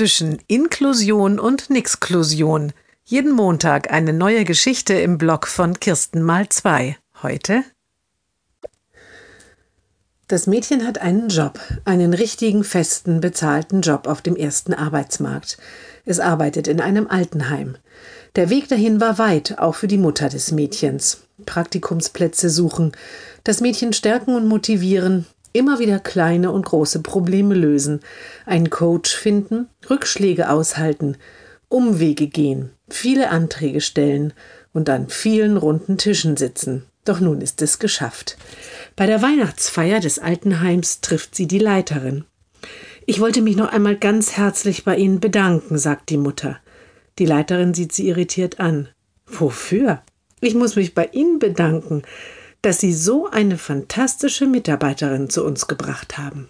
zwischen Inklusion und Nixklusion. Jeden Montag eine neue Geschichte im Blog von Kirsten mal zwei. Heute das Mädchen hat einen Job, einen richtigen, festen, bezahlten Job auf dem ersten Arbeitsmarkt. Es arbeitet in einem Altenheim. Der Weg dahin war weit, auch für die Mutter des Mädchens. Praktikumsplätze suchen, das Mädchen stärken und motivieren, immer wieder kleine und große Probleme lösen, einen Coach finden, Rückschläge aushalten, Umwege gehen, viele Anträge stellen und an vielen runden Tischen sitzen. Doch nun ist es geschafft. Bei der Weihnachtsfeier des Altenheims trifft sie die Leiterin. Ich wollte mich noch einmal ganz herzlich bei Ihnen bedanken, sagt die Mutter. Die Leiterin sieht sie irritiert an. Wofür? Ich muss mich bei Ihnen bedanken, dass Sie so eine fantastische Mitarbeiterin zu uns gebracht haben.